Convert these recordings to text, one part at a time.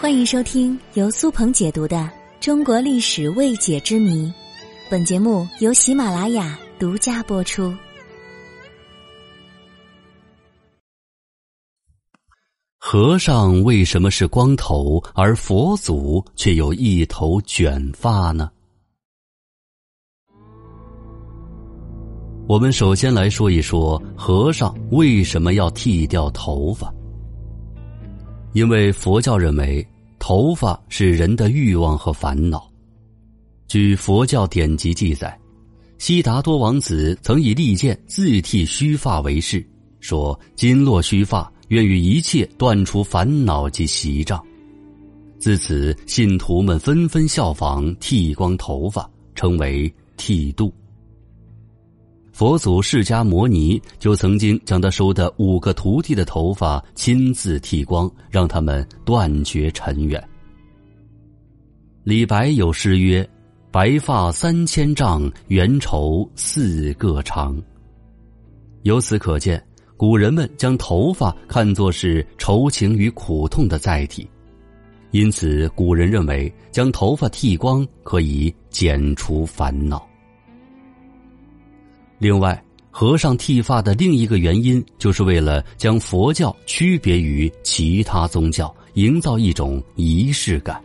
欢迎收听由苏鹏解读的《中国历史未解之谜》，本节目由喜马拉雅独家播出。和尚为什么是光头，而佛祖却有一头卷发呢？我们首先来说一说和尚为什么要剃掉头发。因为佛教认为头发是人的欲望和烦恼。据佛教典籍记载，悉达多王子曾以利剑自剃须发为誓，说：“今落须发，愿与一切断除烦恼及习障。”自此，信徒们纷纷效仿剃光头发，称为剃度。佛祖释迦摩尼就曾经将他收的五个徒弟的头发亲自剃光，让他们断绝尘缘。李白有诗曰：“白发三千丈，缘愁似个长。”由此可见，古人们将头发看作是愁情与苦痛的载体，因此古人认为将头发剃光可以减除烦恼。另外，和尚剃发的另一个原因，就是为了将佛教区别于其他宗教，营造一种仪式感。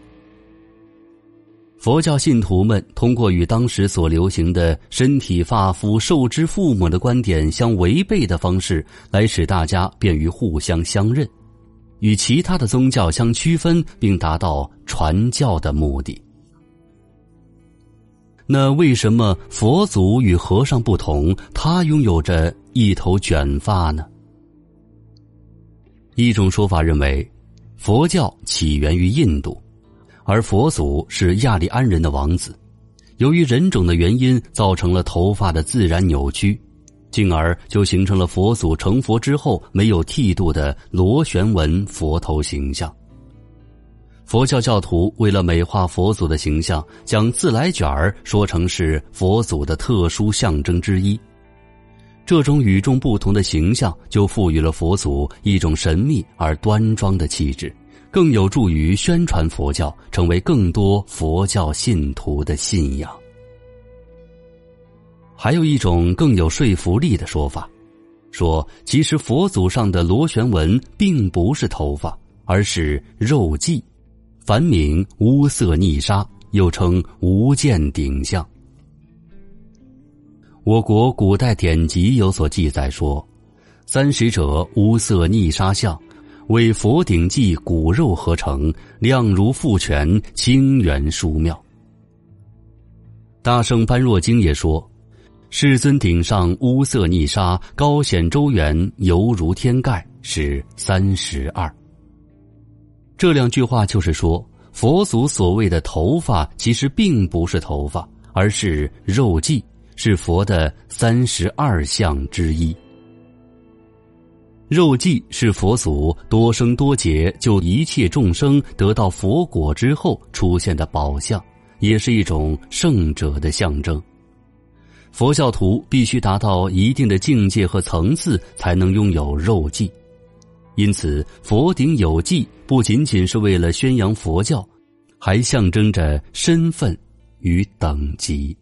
佛教信徒们通过与当时所流行的身体发肤受之父母的观点相违背的方式，来使大家便于互相相认，与其他的宗教相区分，并达到传教的目的。那为什么佛祖与和尚不同？他拥有着一头卷发呢？一种说法认为，佛教起源于印度，而佛祖是亚利安人的王子，由于人种的原因，造成了头发的自然扭曲，进而就形成了佛祖成佛之后没有剃度的螺旋纹佛头形象。佛教教徒为了美化佛祖的形象，将自来卷儿说成是佛祖的特殊象征之一。这种与众不同的形象，就赋予了佛祖一种神秘而端庄的气质，更有助于宣传佛教，成为更多佛教信徒的信仰。还有一种更有说服力的说法，说其实佛祖上的螺旋纹并不是头发，而是肉髻。梵名乌色逆沙，又称无间顶像。我国古代典籍有所记载说，三使者乌色逆沙像，为佛顶髻骨肉合成，亮如覆泉，清圆殊妙。大圣般若经也说，世尊顶上乌色逆沙，高显周圆，犹如天盖，是三十二。这两句话就是说，佛祖所谓的头发其实并不是头发，而是肉髻，是佛的三十二相之一。肉髻是佛祖多生多劫救一切众生得到佛果之后出现的宝相，也是一种圣者的象征。佛教徒必须达到一定的境界和层次，才能拥有肉髻。因此，佛顶有记不仅仅是为了宣扬佛教，还象征着身份与等级。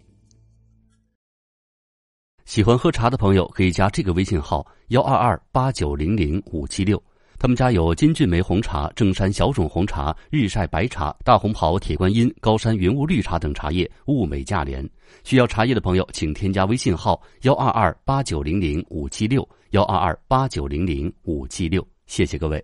喜欢喝茶的朋友可以加这个微信号：幺二二八九零零五七六。他们家有金骏眉红茶、正山小种红茶、日晒白茶、大红袍、铁观音、高山云雾绿茶等茶叶，物美价廉。需要茶叶的朋友，请添加微信号：幺二二八九零零五七六幺二二八九零零五七六。谢谢各位。